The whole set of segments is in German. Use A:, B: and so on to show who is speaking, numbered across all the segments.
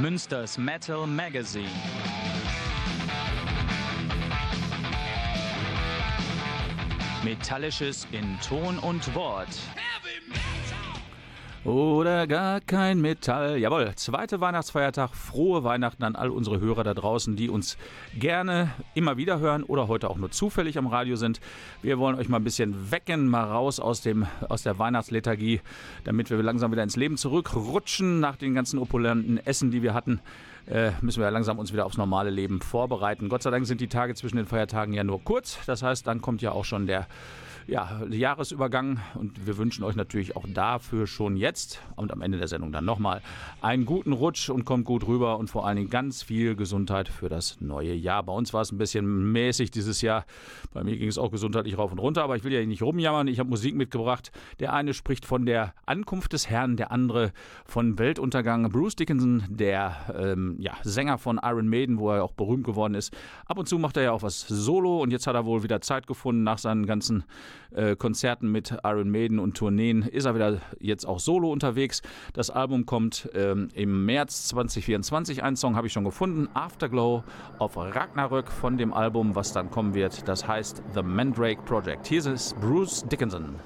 A: Münsters Metal Magazine. Metallisches in Ton und Wort.
B: Oder gar kein Metall. Jawohl, zweiter Weihnachtsfeiertag. Frohe Weihnachten an all unsere Hörer da draußen, die uns gerne immer wieder hören oder heute auch nur zufällig am Radio sind. Wir wollen euch mal ein bisschen wecken, mal raus aus, dem, aus der Weihnachtslethargie, damit wir langsam wieder ins Leben zurückrutschen nach den ganzen opulenten Essen, die wir hatten. Äh, müssen wir langsam uns wieder aufs normale Leben vorbereiten. Gott sei Dank sind die Tage zwischen den Feiertagen ja nur kurz. Das heißt, dann kommt ja auch schon der ja, Jahresübergang und wir wünschen euch natürlich auch dafür schon jetzt und am Ende der Sendung dann nochmal einen guten Rutsch und kommt gut rüber und vor allen Dingen ganz viel Gesundheit für das neue Jahr. Bei uns war es ein bisschen mäßig dieses Jahr. Bei mir ging es auch gesundheitlich rauf und runter, aber ich will ja nicht rumjammern. Ich habe Musik mitgebracht. Der eine spricht von der Ankunft des Herrn, der andere von Weltuntergang. Bruce Dickinson, der ähm, ja, Sänger von Iron Maiden, wo er auch berühmt geworden ist. Ab und zu macht er ja auch was solo und jetzt hat er wohl wieder Zeit gefunden nach seinen ganzen äh, Konzerten mit Iron Maiden und Tourneen ist er wieder jetzt auch solo unterwegs. Das Album kommt ähm, im März 2024. Einen Song habe ich schon gefunden, Afterglow auf Ragnarök von dem Album, was dann kommen wird. Das heißt The Mandrake Project. Hier ist Bruce Dickinson.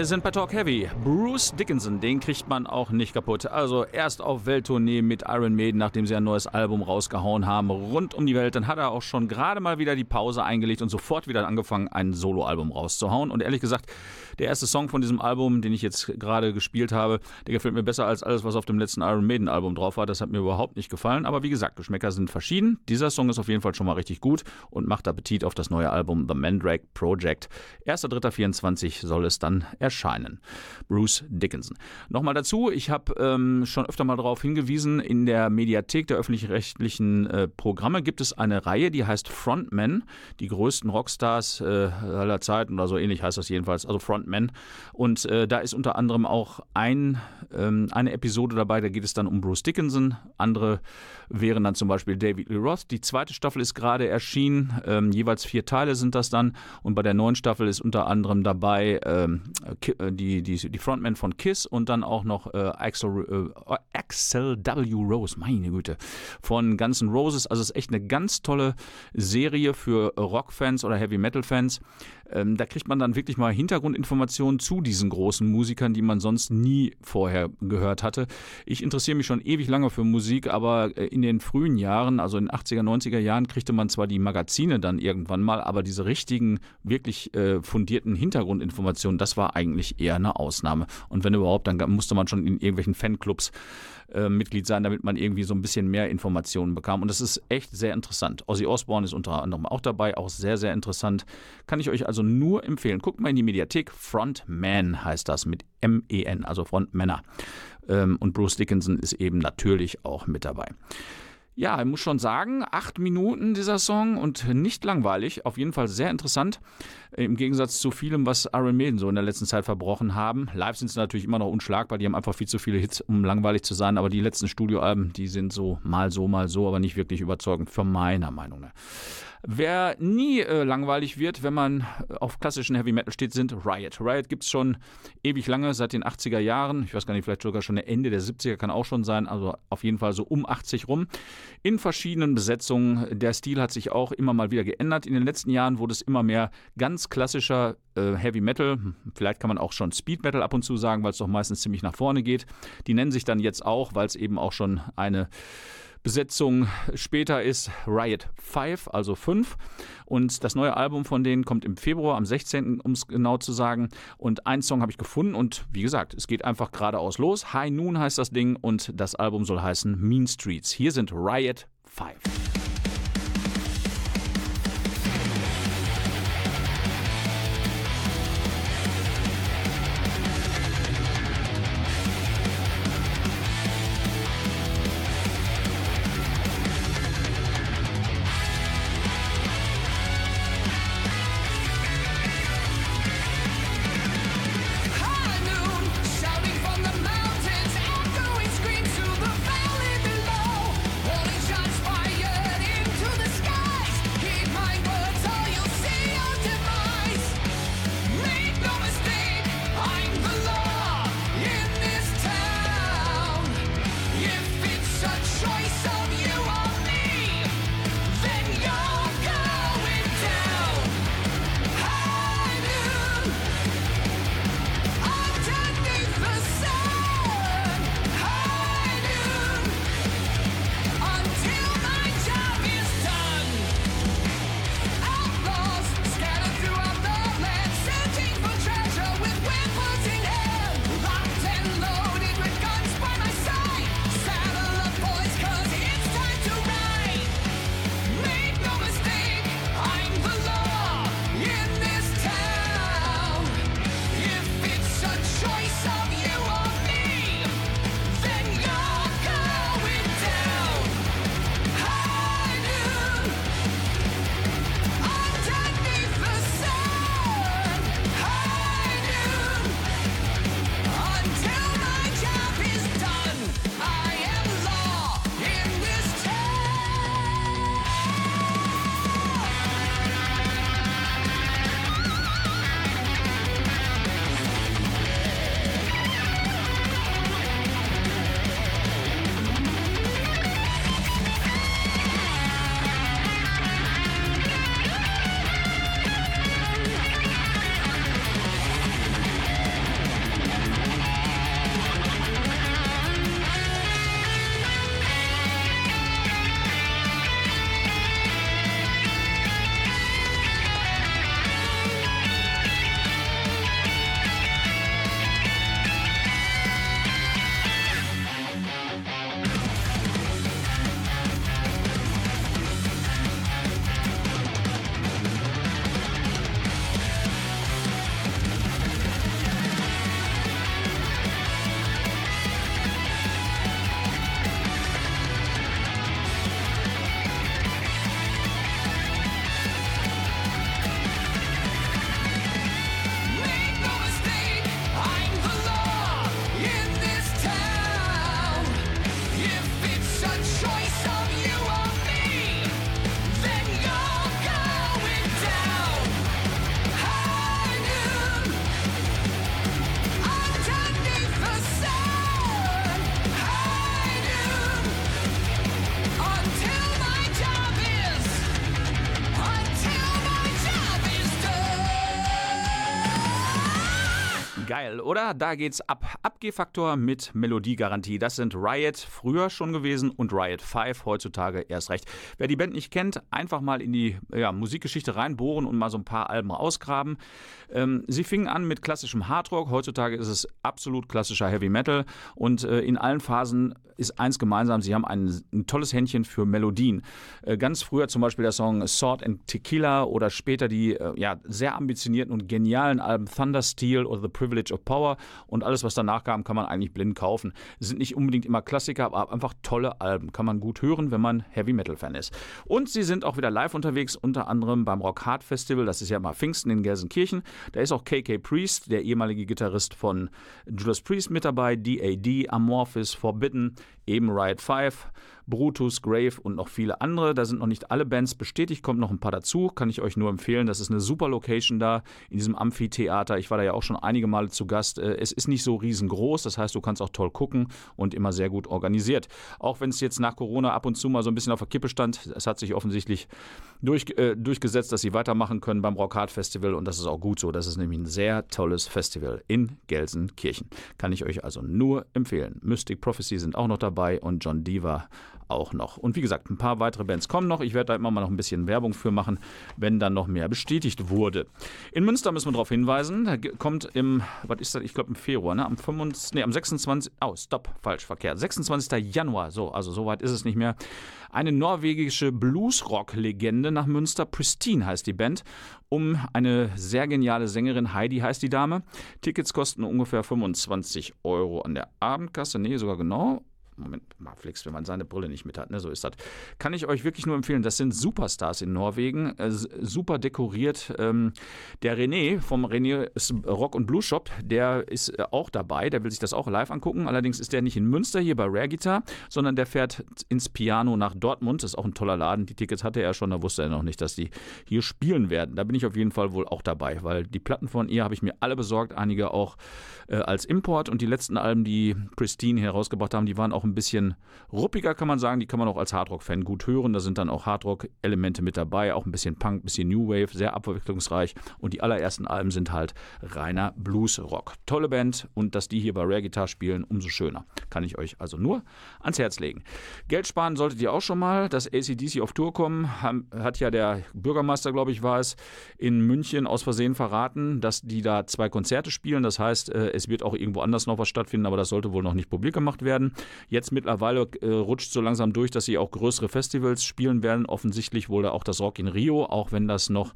B: Wir sind bei Talk Heavy. Bruce Dickinson, den kriegt man auch nicht kaputt. Also erst auf Welttournee mit Iron Maiden, nachdem sie ein neues Album rausgehauen haben, rund um die Welt. Dann hat er auch schon gerade mal wieder die Pause eingelegt und sofort wieder angefangen, ein Soloalbum rauszuhauen. Und ehrlich gesagt, der erste Song von diesem Album, den ich jetzt gerade gespielt habe, der gefällt mir besser als alles, was auf dem letzten Iron Maiden Album drauf war. Das hat mir überhaupt nicht gefallen. Aber wie gesagt, Geschmäcker sind verschieden. Dieser Song ist auf jeden Fall schon mal richtig gut und macht Appetit auf das neue Album The Mandrake Project. 1.3.24 soll es dann erscheinen. Bruce Dickinson. Nochmal dazu, ich habe ähm, schon öfter mal darauf hingewiesen, in der Mediathek der öffentlich-rechtlichen äh, Programme gibt es eine Reihe, die heißt Frontmen, die größten Rockstars äh, aller Zeiten oder so ähnlich heißt das jedenfalls, also Frontmen. Und äh, da ist unter anderem auch ein, ähm, eine Episode dabei, da geht es dann um Bruce Dickinson. Andere wären dann zum Beispiel David Lee Roth. Die zweite Staffel ist gerade erschienen. Ähm, jeweils vier Teile sind das dann. Und bei der neuen Staffel ist unter anderem dabei ähm, äh, die, die, die Frontman von Kiss und dann auch noch äh, Axel, äh, Axel W. Rose, meine Güte, von Guns N' Roses. Also es ist echt eine ganz tolle Serie für Rockfans oder Heavy Metal Fans. Ähm, da kriegt man dann wirklich mal Hintergrundinformationen zu diesen großen Musikern, die man sonst nie vorher gehört hatte. Ich interessiere mich schon ewig lange für Musik, aber äh, in den frühen Jahren, also in den 80er, 90er Jahren, kriegte man zwar die Magazine dann irgendwann mal, aber diese richtigen, wirklich äh, fundierten Hintergrundinformationen, das war eigentlich eher eine Ausnahme. Und wenn überhaupt, dann musste man schon in irgendwelchen Fanclubs äh, Mitglied sein, damit man irgendwie so ein bisschen mehr Informationen bekam. Und das ist echt sehr interessant. Ozzy Osbourne ist unter anderem auch dabei, auch sehr, sehr interessant. Kann ich euch also nur empfehlen. Guckt mal in die Mediathek. Frontman heißt das mit M-E-N, also Frontmänner. Ähm, und Bruce Dickinson ist eben natürlich auch mit dabei. Ja, ich muss schon sagen, acht Minuten dieser Song und nicht langweilig, auf jeden Fall sehr interessant. Im Gegensatz zu vielem, was Iron Maiden so in der letzten Zeit verbrochen haben. Live sind sie natürlich immer noch unschlagbar, die haben einfach viel zu viele Hits, um langweilig zu sein, aber die letzten Studioalben, die sind so mal so, mal so, aber nicht wirklich überzeugend, für meiner Meinung nach. Wer nie äh, langweilig wird, wenn man auf klassischen Heavy Metal steht, sind Riot. Riot gibt es schon ewig lange, seit den 80er Jahren. Ich weiß gar nicht, vielleicht sogar schon Ende der 70er kann auch schon sein. Also auf jeden Fall so um 80 rum. In verschiedenen Besetzungen. Der Stil hat sich auch immer mal wieder geändert. In den letzten Jahren wurde es immer mehr ganz klassischer äh, Heavy Metal. Vielleicht kann man auch schon Speed Metal ab und zu sagen, weil es doch meistens ziemlich nach vorne geht. Die nennen sich dann jetzt auch, weil es eben auch schon eine Besetzung später ist Riot 5, also 5. Und das neue Album von denen kommt im Februar, am 16., um es genau zu sagen. Und einen Song habe ich gefunden und wie gesagt, es geht einfach geradeaus los. High Noon heißt das Ding und das Album soll heißen Mean Streets. Hier sind Riot 5. Oder? Da geht's ab. Abgehfaktor mit Melodiegarantie. Das sind Riot früher schon gewesen und Riot 5 heutzutage erst recht. Wer die Band nicht kennt, einfach mal in die ja, Musikgeschichte reinbohren und mal so ein paar Alben ausgraben. Ähm, sie fingen an mit klassischem Hardrock. Heutzutage ist es absolut klassischer Heavy Metal und äh, in allen Phasen ist eins gemeinsam, sie haben ein, ein tolles Händchen für Melodien. Äh, ganz früher zum Beispiel der Song Sword and Tequila oder später die äh, ja, sehr ambitionierten und genialen Alben Thunder Steel oder The Privilege of Power und alles, was danach kam, kann man eigentlich blind kaufen. Sind nicht unbedingt immer Klassiker, aber einfach tolle Alben. Kann man gut hören, wenn man Heavy Metal Fan ist. Und sie sind auch wieder live unterwegs, unter anderem beim Rock Hard Festival. Das ist ja mal Pfingsten in Gelsenkirchen. Da ist auch KK Priest, der ehemalige Gitarrist von Judas Priest, mit dabei. DAD, Amorphis, Forbidden, eben Riot 5. Brutus, Grave und noch viele andere. Da sind noch nicht alle Bands bestätigt, kommt noch ein paar dazu. Kann ich euch nur empfehlen. Das ist eine super Location da in diesem Amphitheater. Ich war da ja auch schon einige Male zu Gast. Äh, es ist nicht so riesengroß, das heißt, du kannst auch toll gucken und immer sehr gut organisiert. Auch wenn es jetzt nach Corona ab und zu mal so ein bisschen auf der Kippe stand, es hat sich offensichtlich durch, äh, durchgesetzt, dass sie weitermachen können beim Rock Hard Festival und das ist auch gut so. Das ist nämlich ein sehr tolles Festival in Gelsenkirchen. Kann ich euch also nur empfehlen. Mystic Prophecy sind auch noch dabei und John Diva auch noch. Und wie gesagt, ein paar weitere Bands kommen noch. Ich werde da immer mal noch ein bisschen Werbung für machen, wenn dann noch mehr bestätigt wurde. In Münster müssen wir darauf hinweisen, da kommt im, was ist das, ich glaube im Februar, ne? am, 25, nee, am 26, oh, stopp, falsch, verkehrt, 26. Januar, so, also so weit ist es nicht mehr, eine norwegische Bluesrock-Legende nach Münster, Pristine heißt die Band, um eine sehr geniale Sängerin, Heidi heißt die Dame. Tickets kosten ungefähr 25 Euro an der Abendkasse, nee, sogar genau, Moment, mal flex, wenn man seine Brille nicht mit hat, ne? so ist das. Kann ich euch wirklich nur empfehlen. Das sind Superstars in Norwegen, äh, super dekoriert. Ähm, der René vom René Rock und Blues Shop, der ist äh, auch dabei, der will sich das auch live angucken. Allerdings ist der nicht in Münster hier bei Rare Guitar, sondern der fährt ins Piano nach Dortmund. Das ist auch ein toller Laden. Die Tickets hatte er schon, da wusste er noch nicht, dass die hier spielen werden. Da bin ich auf jeden Fall wohl auch dabei, weil die Platten von ihr habe ich mir alle besorgt, einige auch äh, als Import und die letzten Alben, die Pristine herausgebracht haben, die waren auch ein bisschen ruppiger, kann man sagen. Die kann man auch als Hardrock-Fan gut hören. Da sind dann auch Hardrock-Elemente mit dabei, auch ein bisschen Punk, ein bisschen New Wave, sehr abwechslungsreich. Und die allerersten Alben sind halt reiner Blues-Rock. Tolle Band und dass die hier bei Rare Guitar spielen, umso schöner. Kann ich euch also nur ans Herz legen. Geld sparen solltet ihr auch schon mal. Dass ACDC auf Tour kommen, hat ja der Bürgermeister, glaube ich, war es, in München aus Versehen verraten, dass die da zwei Konzerte spielen. Das heißt, äh, es wird auch irgendwo anders noch was stattfinden, aber das sollte wohl noch nicht publik gemacht werden. Jetzt mittlerweile äh, rutscht so langsam durch, dass sie auch größere Festivals spielen werden. Offensichtlich wohl auch das Rock in Rio, auch wenn das noch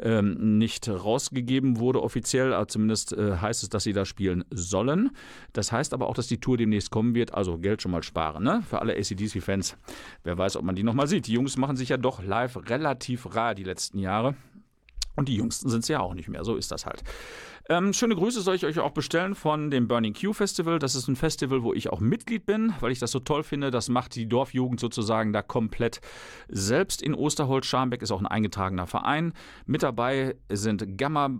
B: ähm, nicht rausgegeben wurde offiziell, aber zumindest äh, heißt es, dass sie da spielen sollen. Das heißt aber auch, dass die Tour demnächst kommen wird, also Geld schon mal sparen, ne? Für alle ACDC-Fans. Wer weiß, ob man die nochmal sieht. Die Jungs machen sich ja doch live relativ rar die letzten Jahre. Und die Jüngsten sind es ja auch nicht mehr. So ist das halt. Ähm, schöne Grüße soll ich euch auch bestellen von dem Burning Q Festival. Das ist ein Festival, wo ich auch Mitglied bin, weil ich das so toll finde. Das macht die Dorfjugend sozusagen da komplett selbst in Osterholz. Scharmbeck ist auch ein eingetragener Verein. Mit dabei sind Gamma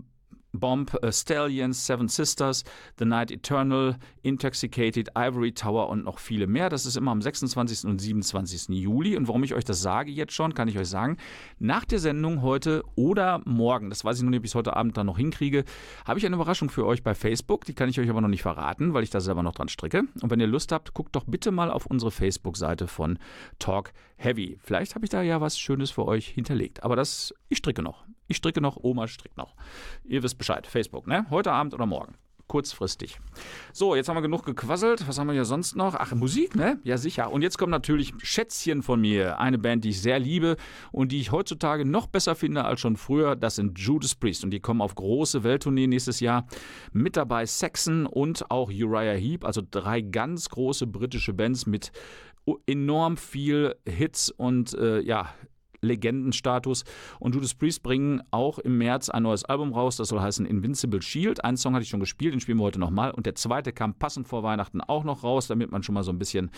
B: Bomb, uh, Stallions, Seven Sisters, The Night Eternal, Intoxicated, Ivory Tower und noch viele mehr. Das ist immer am 26. und 27. Juli. Und warum ich euch das sage jetzt schon, kann ich euch sagen, nach der Sendung heute oder morgen, das weiß ich noch nicht, ob ich es heute Abend dann noch hinkriege, habe ich eine Überraschung für euch bei Facebook. Die kann ich euch aber noch nicht verraten, weil ich da selber noch dran stricke. Und wenn ihr Lust habt, guckt doch bitte mal auf unsere Facebook-Seite von Talk Heavy. Vielleicht habe ich da ja was Schönes für euch hinterlegt. Aber das, ich stricke noch. Ich stricke noch, Oma strickt noch. Ihr wisst Bescheid. Facebook, ne? Heute Abend oder morgen. Kurzfristig. So, jetzt haben wir genug gequasselt. Was haben wir hier sonst noch? Ach, Musik, ne? Ja, sicher. Und jetzt kommt natürlich Schätzchen von mir. Eine Band, die ich sehr liebe und die ich heutzutage noch besser finde als schon früher. Das sind Judas Priest. Und die kommen auf große Welttournee nächstes Jahr. Mit dabei Saxon und auch Uriah Heep. Also drei ganz große britische Bands mit enorm viel Hits und äh, ja, Legendenstatus. Und Judas Priest bringen auch im März ein neues Album raus, das soll heißen Invincible Shield. Einen Song hatte ich schon gespielt, den spielen wir heute nochmal. Und der zweite kam passend vor Weihnachten auch noch raus, damit man schon mal so ein bisschen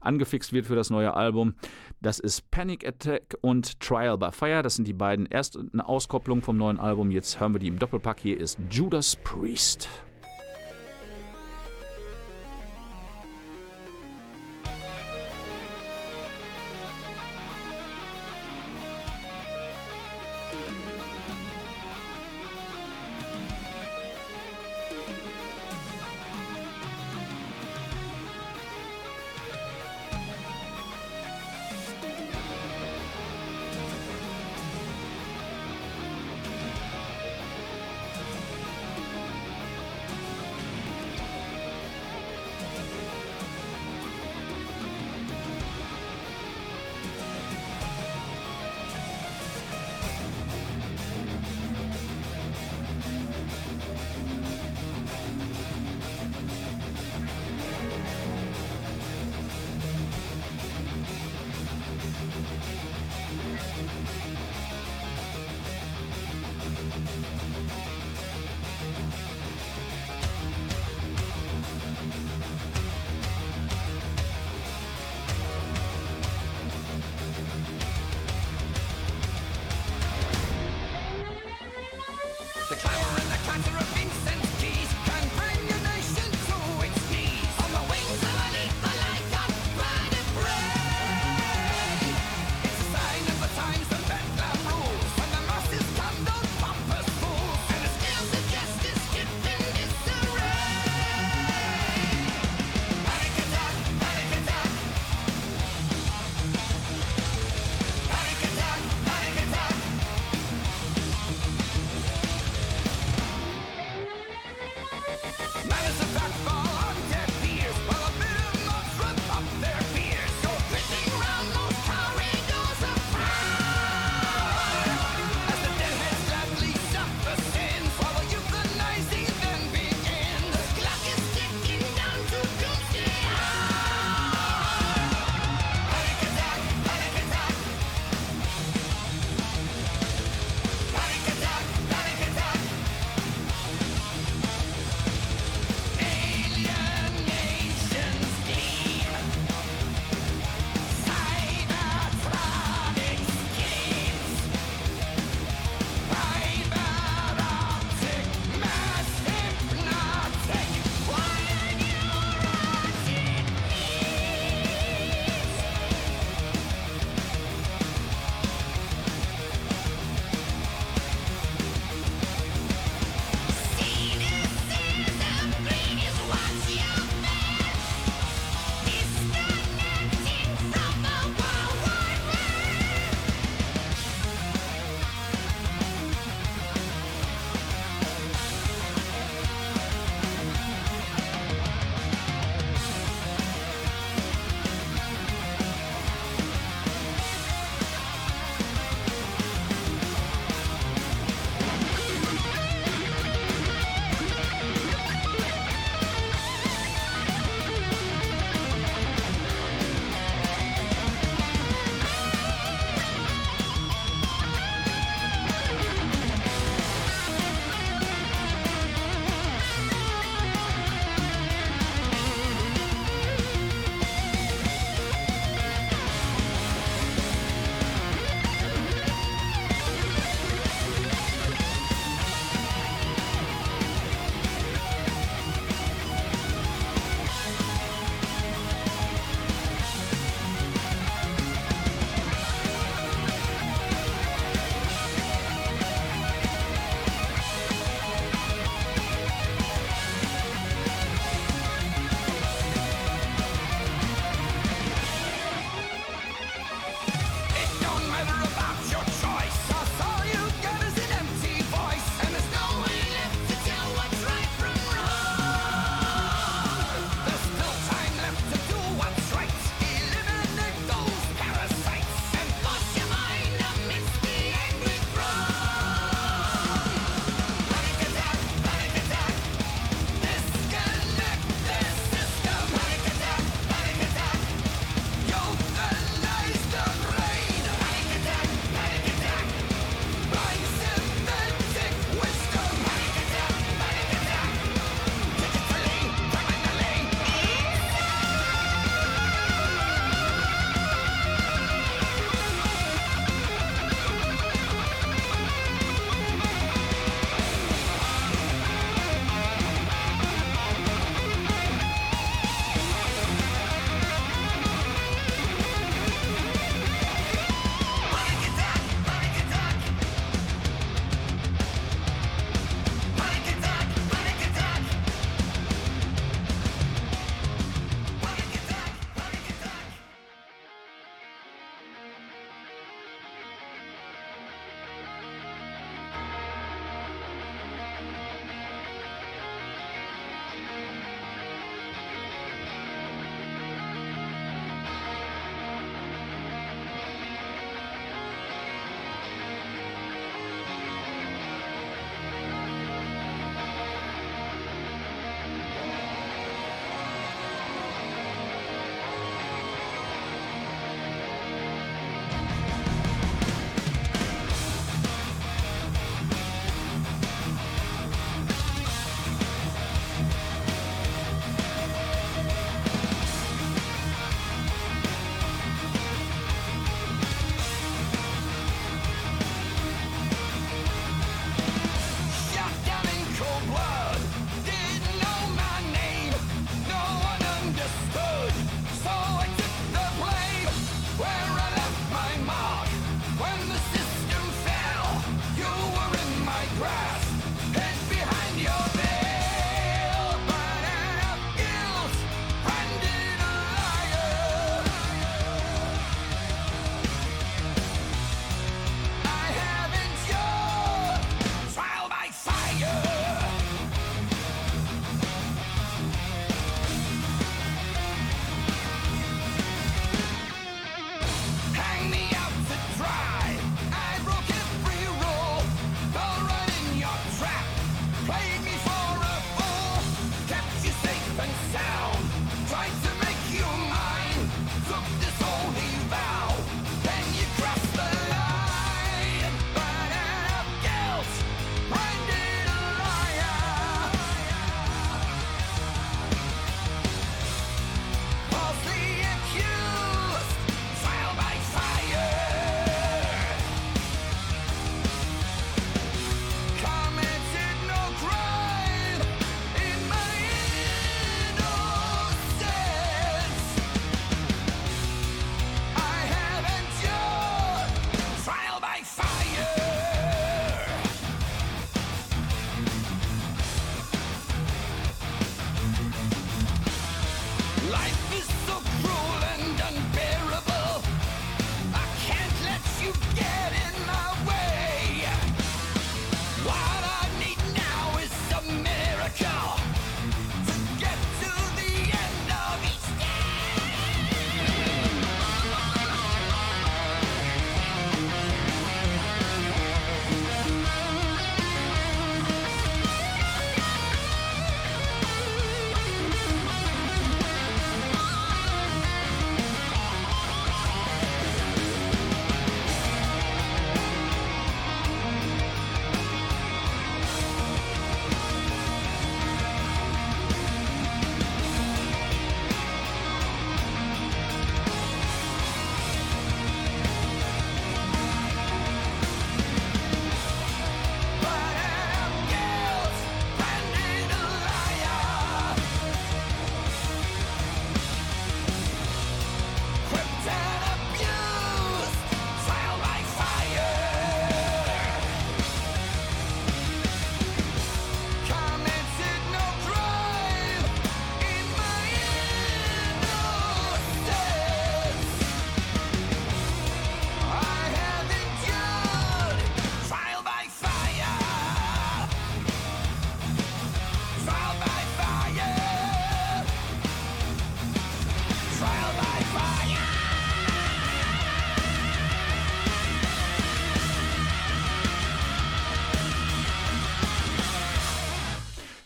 B: angefixt wird für das neue Album. Das ist Panic Attack und Trial by Fire. Das sind die beiden erst eine Auskopplung vom neuen Album. Jetzt hören wir die im Doppelpack. Hier ist Judas Priest.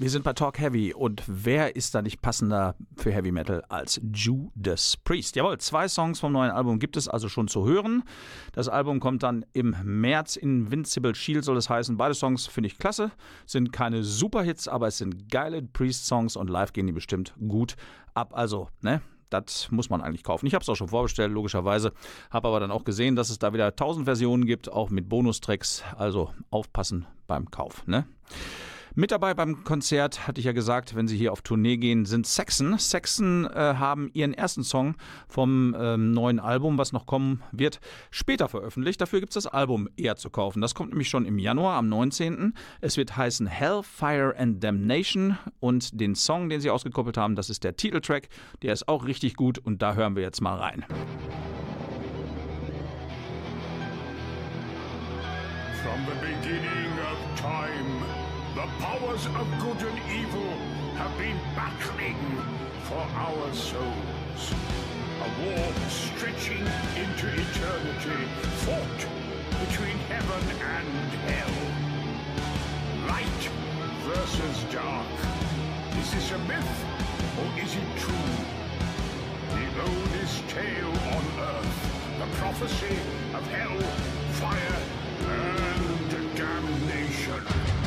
B: Wir sind bei Talk Heavy und wer ist da nicht passender für Heavy Metal als Judas Priest? Jawohl, zwei Songs vom neuen Album gibt es also schon zu hören. Das Album kommt dann im März. Invincible Shield soll es heißen. Beide Songs finde ich klasse. Sind keine Superhits, aber es sind geile Priest-Songs und live gehen die bestimmt gut ab. Also, ne? Das muss man eigentlich kaufen. Ich habe es auch schon vorbestellt, logischerweise. Habe aber dann auch gesehen, dass es da wieder 1000 Versionen gibt, auch mit Bonustracks. Also aufpassen beim Kauf. Ne? Mit dabei beim Konzert, hatte ich ja gesagt, wenn sie hier auf Tournee gehen, sind Saxon. Saxon äh, haben ihren ersten Song vom ähm, neuen Album, was noch kommen wird, später veröffentlicht. Dafür gibt es das Album eher zu kaufen. Das kommt nämlich schon im Januar, am 19. Es wird heißen Hellfire and Damnation und den Song, den sie ausgekoppelt haben, das ist der Titeltrack. Der ist auch richtig gut und da hören wir jetzt mal rein.
C: From the beginning of time. The powers of good and evil have been battling for our souls. A war stretching into eternity, fought between heaven and hell. Light versus dark. Is this a myth or is it true? The oldest tale on earth, the prophecy of hell, fire, and damnation.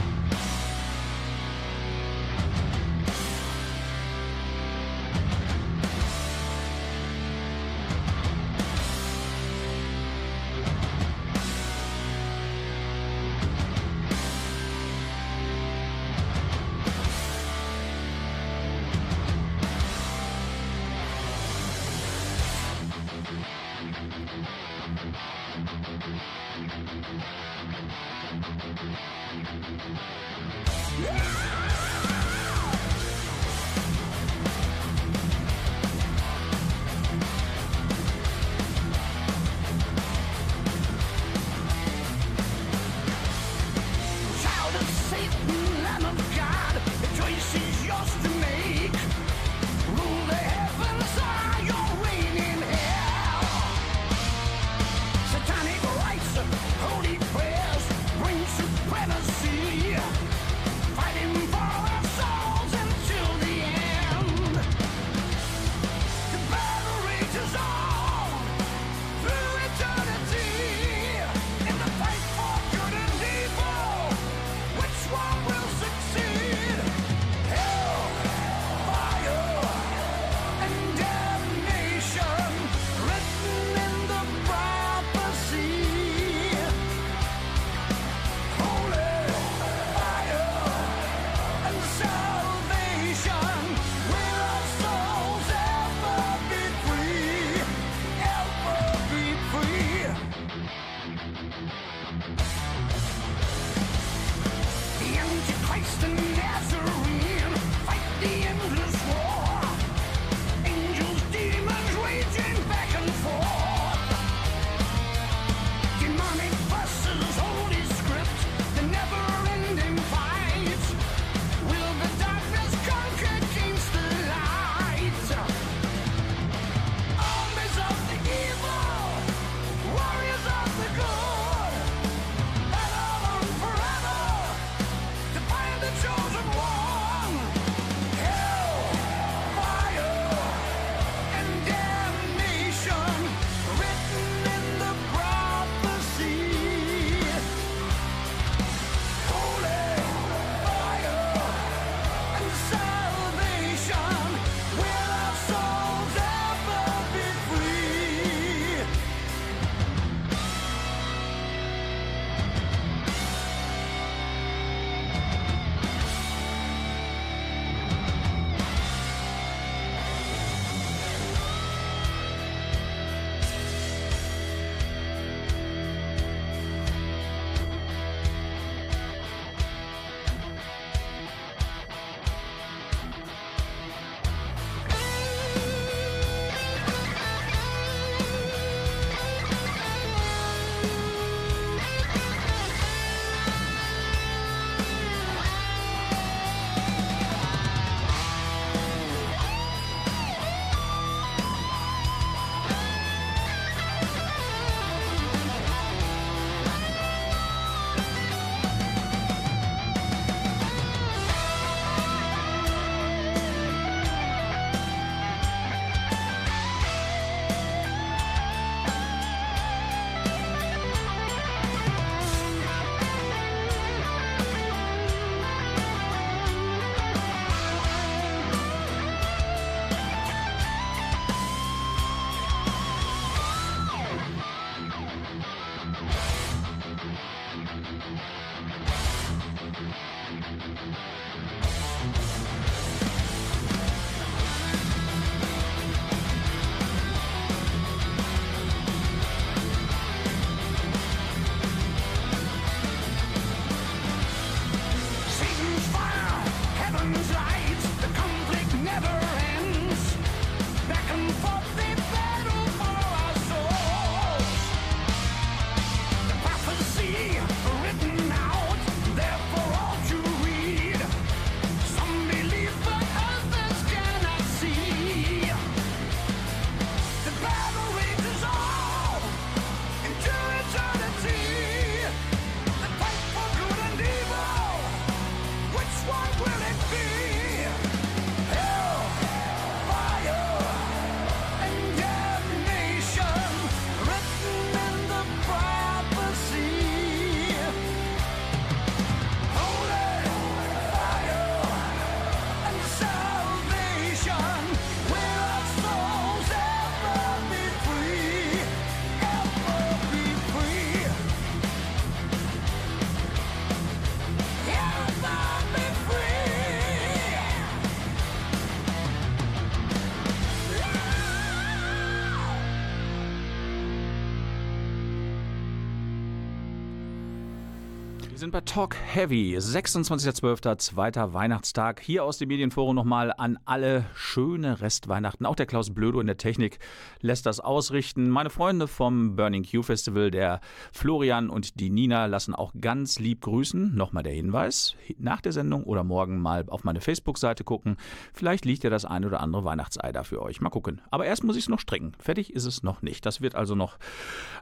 B: Sind bei Talk Heavy, 26.12., zweiter Weihnachtstag. Hier aus dem Medienforum nochmal an alle schöne Restweihnachten. Auch der Klaus Blödo in der Technik lässt das ausrichten. Meine Freunde vom Burning Q Festival, der Florian und die Nina, lassen auch ganz lieb grüßen. Nochmal der Hinweis, nach der Sendung oder morgen mal auf meine Facebook-Seite gucken. Vielleicht liegt ja das ein oder andere Weihnachtsei da für euch. Mal gucken. Aber erst muss ich es noch stricken. Fertig ist es noch nicht. Das wird also noch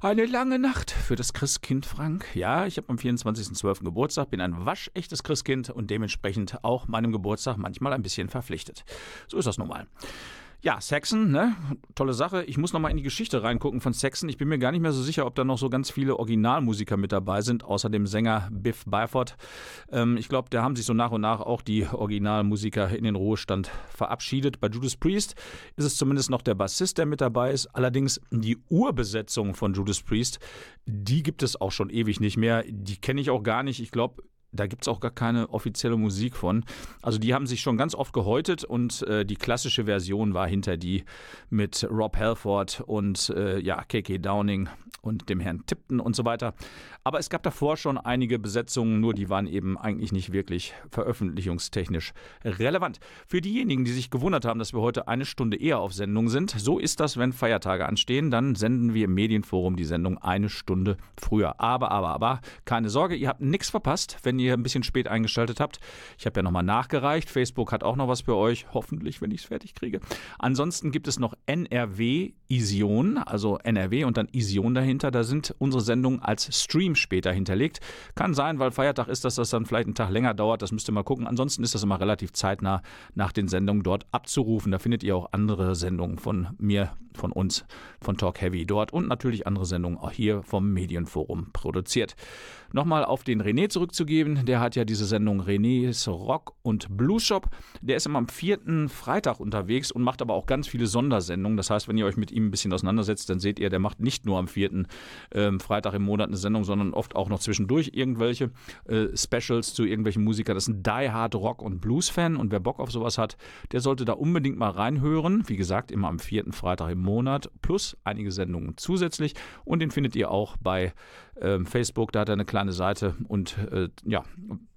B: eine lange Nacht für das Christkind Frank. Ja, ich habe am 24.12 12. Geburtstag, bin ein waschechtes Christkind und dementsprechend auch meinem Geburtstag manchmal ein bisschen verpflichtet. So ist das nun mal. Ja, Saxon, ne? Tolle Sache. Ich muss nochmal in die Geschichte reingucken von Saxon. Ich bin mir gar nicht mehr so sicher, ob da noch so ganz viele Originalmusiker mit dabei sind, außer dem Sänger Biff Byford. Ähm, ich glaube, da haben sich so nach und nach auch die Originalmusiker in den Ruhestand verabschiedet. Bei Judas Priest ist es zumindest noch der Bassist, der mit dabei ist. Allerdings die Urbesetzung von Judas Priest, die gibt es auch schon ewig nicht mehr. Die kenne ich auch gar nicht. Ich glaube, da gibt es auch gar keine offizielle Musik von. Also die haben sich schon ganz oft gehäutet und äh, die klassische Version war hinter die mit Rob Halford und äh, ja, KK Downing und dem Herrn Tipton und so weiter. Aber es gab davor schon einige Besetzungen, nur die waren eben eigentlich nicht wirklich veröffentlichungstechnisch relevant. Für diejenigen, die sich gewundert haben, dass wir heute eine Stunde eher auf Sendung sind, so ist das, wenn Feiertage anstehen, dann senden wir im Medienforum die Sendung eine Stunde früher. Aber, aber, aber, keine Sorge, ihr habt nichts verpasst, wenn ihr ein bisschen spät eingeschaltet habt. Ich habe ja nochmal nachgereicht. Facebook hat auch noch was für euch, hoffentlich, wenn ich es fertig kriege. Ansonsten gibt es noch NRW Ision, also NRW und dann Ision dahinter. Da sind unsere Sendungen als Stream später hinterlegt. Kann sein, weil Feiertag ist, dass das dann vielleicht einen Tag länger dauert. Das müsst ihr mal gucken. Ansonsten ist das immer relativ zeitnah nach den Sendungen dort abzurufen. Da findet ihr auch andere Sendungen von mir, von uns, von Talk Heavy dort und natürlich andere Sendungen auch hier vom Medienforum produziert. Nochmal auf den René zurückzugeben. Der hat ja diese Sendung René's Rock und Blues Shop. Der ist immer am vierten Freitag unterwegs und macht aber auch ganz viele Sondersendungen. Das heißt, wenn ihr euch mit ihm ein bisschen auseinandersetzt, dann seht ihr, der macht nicht nur am vierten ähm, Freitag im Monat eine Sendung, sondern oft auch noch zwischendurch irgendwelche äh, Specials zu irgendwelchen Musikern. Das ist ein Die Hard Rock und Blues Fan und wer Bock auf sowas hat, der sollte da unbedingt mal reinhören. Wie gesagt, immer am vierten Freitag im Monat plus einige Sendungen zusätzlich und den findet ihr auch bei äh, Facebook. Da hat er eine kleine Seite und äh, ja,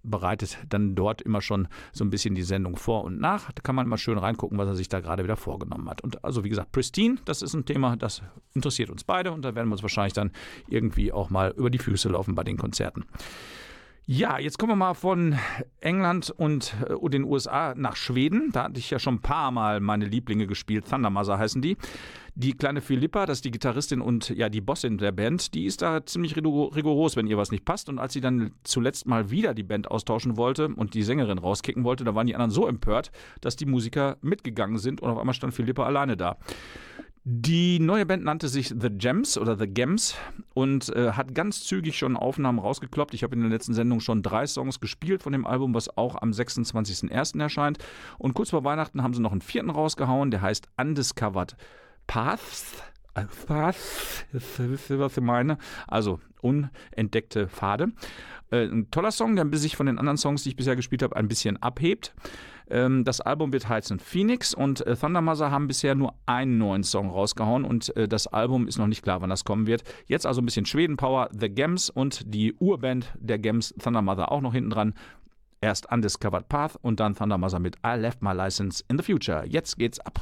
B: bereitet dann dort immer schon so ein bisschen die Sendung vor und nach. Da kann man immer schön reingucken, was er sich da gerade wieder vorgenommen hat. Und also wie gesagt, Pristine, das ist ein Thema, das interessiert uns beide und da werden wir uns wahrscheinlich dann irgendwie auch mal über die Füße laufen bei den Konzerten. Ja, jetzt kommen wir mal von England und äh, den USA nach Schweden. Da hatte ich ja schon ein paar Mal meine Lieblinge gespielt. Thundermother heißen die. Die kleine Philippa, das ist die Gitarristin und ja die Bossin der Band, die ist da ziemlich rigoros, wenn ihr was nicht passt. Und als sie dann zuletzt mal wieder die Band austauschen wollte und die Sängerin rauskicken wollte, da waren die anderen so empört, dass die Musiker mitgegangen sind und auf einmal stand Philippa alleine da. Die neue Band nannte sich The Gems oder The Gems und äh, hat ganz zügig schon Aufnahmen rausgekloppt. Ich habe in der letzten Sendung schon drei Songs gespielt von dem Album, was auch am 26.01. erscheint. Und kurz vor Weihnachten haben sie noch einen vierten rausgehauen, der heißt Undiscovered Paths. Paths, was ich meine? Also unentdeckte Pfade. Äh, ein toller Song, der sich von den anderen Songs, die ich bisher gespielt habe, ein bisschen abhebt. Ähm, das Album wird heißen Phoenix und äh, Thundermother haben bisher nur einen neuen Song rausgehauen und äh, das Album ist noch nicht klar, wann das kommen wird. Jetzt also ein bisschen Schweden-Power, The Gems und die Urband der Gems Thundermother auch noch hinten dran. Erst Undiscovered Path und dann Thundermother mit I Left My License in the Future. Jetzt geht's ab.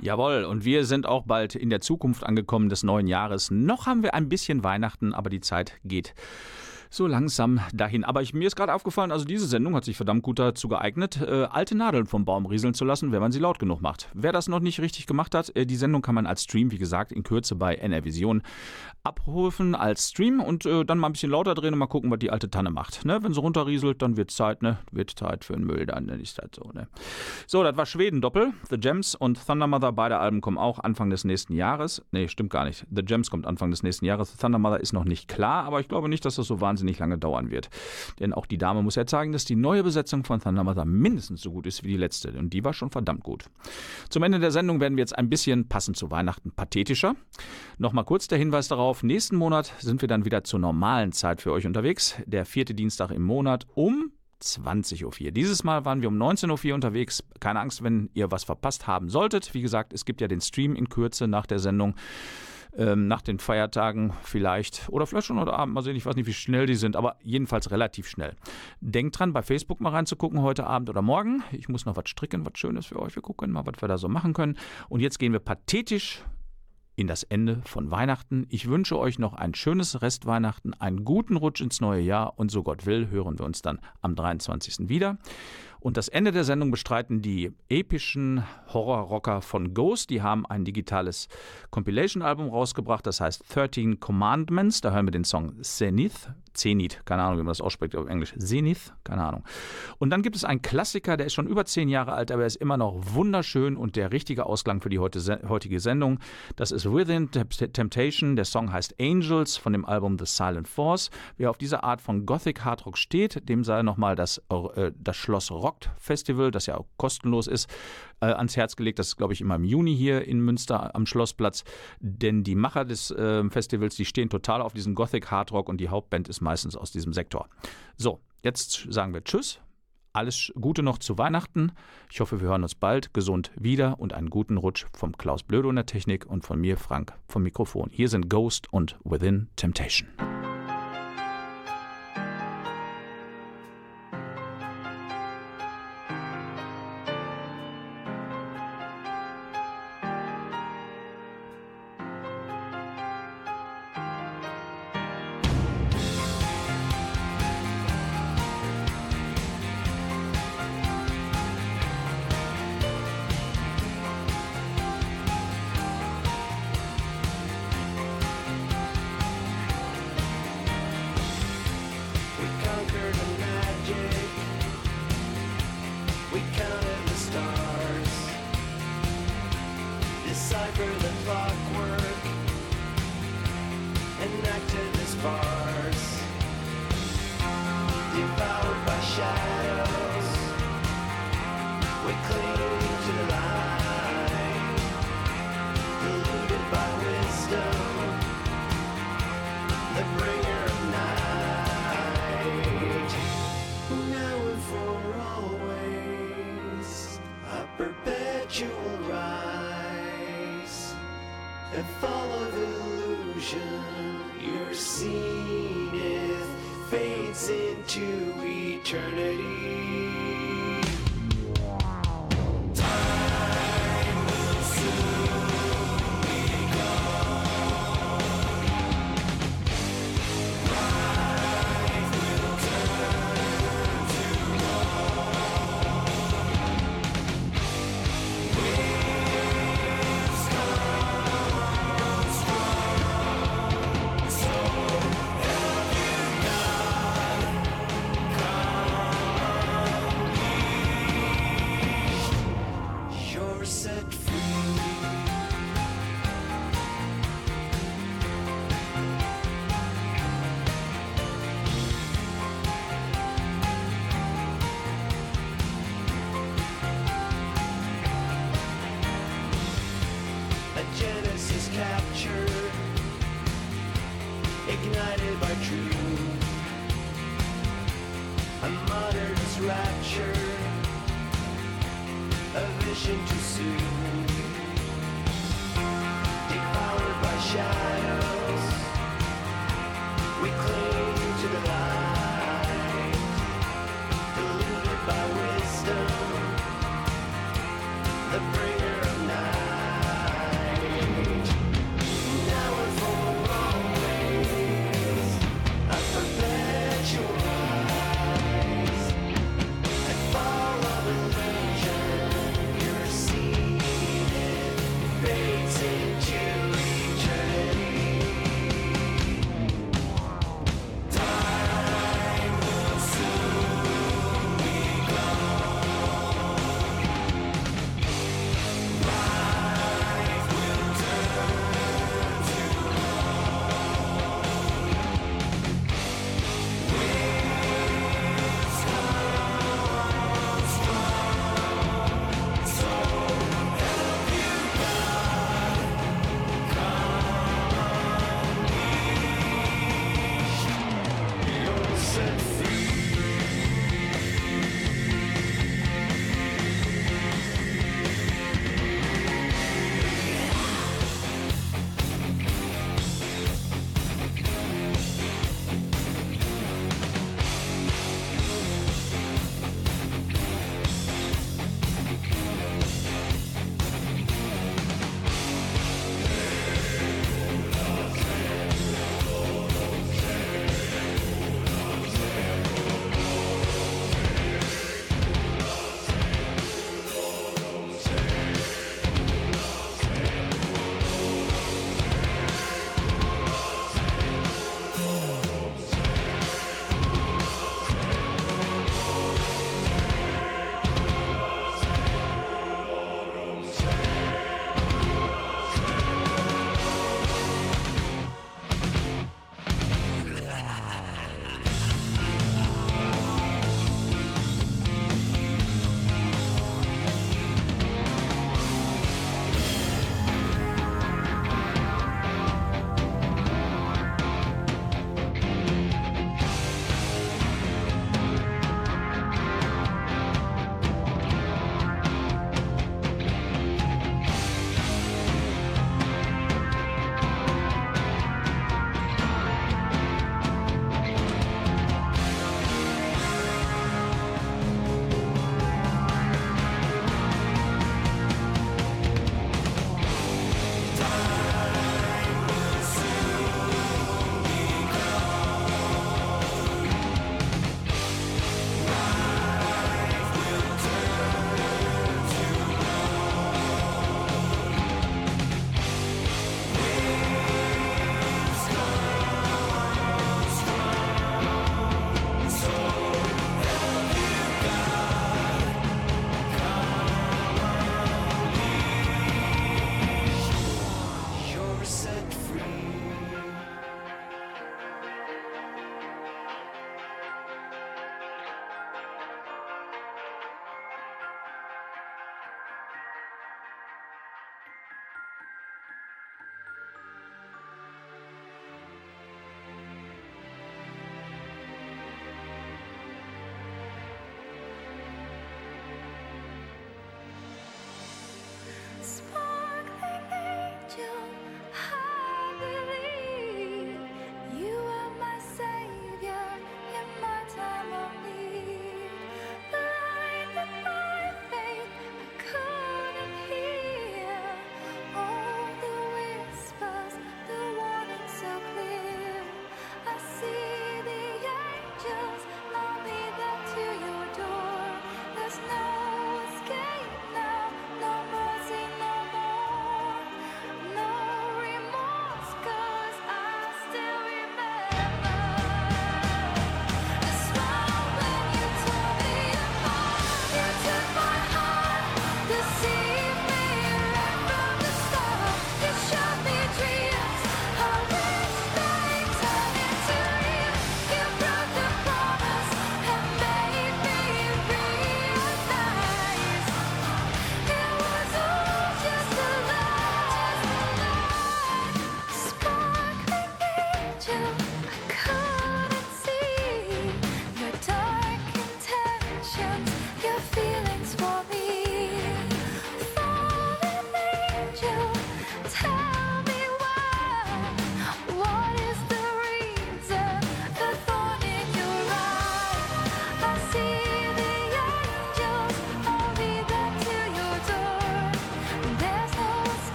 B: Jawohl, und wir sind auch bald in der Zukunft angekommen des neuen Jahres. Noch haben wir ein bisschen Weihnachten, aber die Zeit geht so langsam dahin. Aber ich, mir ist gerade aufgefallen, also diese Sendung hat sich verdammt gut dazu geeignet, äh, alte Nadeln vom Baum rieseln zu lassen, wenn man sie laut genug macht. Wer das noch nicht richtig gemacht hat, äh, die Sendung kann man als Stream, wie gesagt, in Kürze bei NR Vision abrufen als Stream und äh, dann mal ein bisschen lauter drehen und mal gucken, was die alte Tanne macht. Ne? Wenn sie runterrieselt, dann wird Zeit, ne? Wird Zeit für den Müll, dann ist das so, ne? So, das war Schweden-Doppel. The Gems und Thunder Mother, beide Alben kommen auch Anfang des nächsten Jahres. Nee, stimmt gar nicht. The Gems kommt Anfang des nächsten Jahres. Thunder Mother ist noch nicht klar, aber ich glaube nicht, dass das so wahnsinnig lange dauern wird. Denn auch die Dame muss ja zeigen, dass die neue Besetzung von Thunder Mother mindestens so gut ist wie die letzte. Und die war schon verdammt gut. Zum Ende der Sendung werden wir jetzt ein bisschen, passend zu Weihnachten, pathetischer. Nochmal kurz der Hinweis darauf, nächsten Monat sind wir dann wieder zur normalen Zeit für euch unterwegs. Der vierte Dienstag im Monat um 20.04 Uhr. Dieses Mal waren wir um 19.04 Uhr unterwegs. Keine Angst, wenn ihr was verpasst haben solltet. Wie gesagt, es gibt ja den Stream in Kürze nach der Sendung. Ähm, nach den Feiertagen vielleicht oder vielleicht schon heute Abend. Mal sehen, ich weiß nicht, wie schnell die sind, aber jedenfalls relativ schnell. Denkt dran, bei Facebook mal reinzugucken heute Abend oder morgen. Ich muss noch was stricken, was Schönes für euch. Wir gucken mal, was wir da so machen können. Und jetzt gehen wir pathetisch in das Ende von Weihnachten. Ich wünsche euch noch ein schönes Restweihnachten, einen guten Rutsch ins neue Jahr und so Gott will, hören wir uns dann am 23. wieder. Und das Ende der Sendung bestreiten die epischen Horror-Rocker von Ghost. Die haben ein digitales Compilation-Album rausgebracht, das heißt 13 Commandments. Da hören wir den Song Zenith. Zenith, keine Ahnung, wie man das ausspricht auf Englisch. Zenith, keine Ahnung. Und dann gibt es einen Klassiker, der ist schon über zehn Jahre alt, aber er ist immer noch wunderschön und der richtige Ausklang für die heutige Sendung. Das ist Within Temptation. Der Song heißt Angels von dem Album The Silent Force. Wer auf diese Art von Gothic Hard Rock steht, dem sei nochmal das, äh, das Schloss Rockt Festival, das ja auch kostenlos ist, äh, ans Herz gelegt. Das ist, glaube ich, immer im Juni hier in Münster am Schlossplatz. Denn die Macher des äh, Festivals, die stehen total auf diesen Gothic Hard Rock und die Hauptband ist meistens aus diesem Sektor. So, jetzt sagen wir Tschüss. Alles Gute noch zu Weihnachten. Ich hoffe, wir hören uns bald gesund wieder und einen guten Rutsch vom Klaus Blödo in der Technik und von mir, Frank, vom Mikrofon. Hier sind Ghost und Within Temptation.
D: quickly.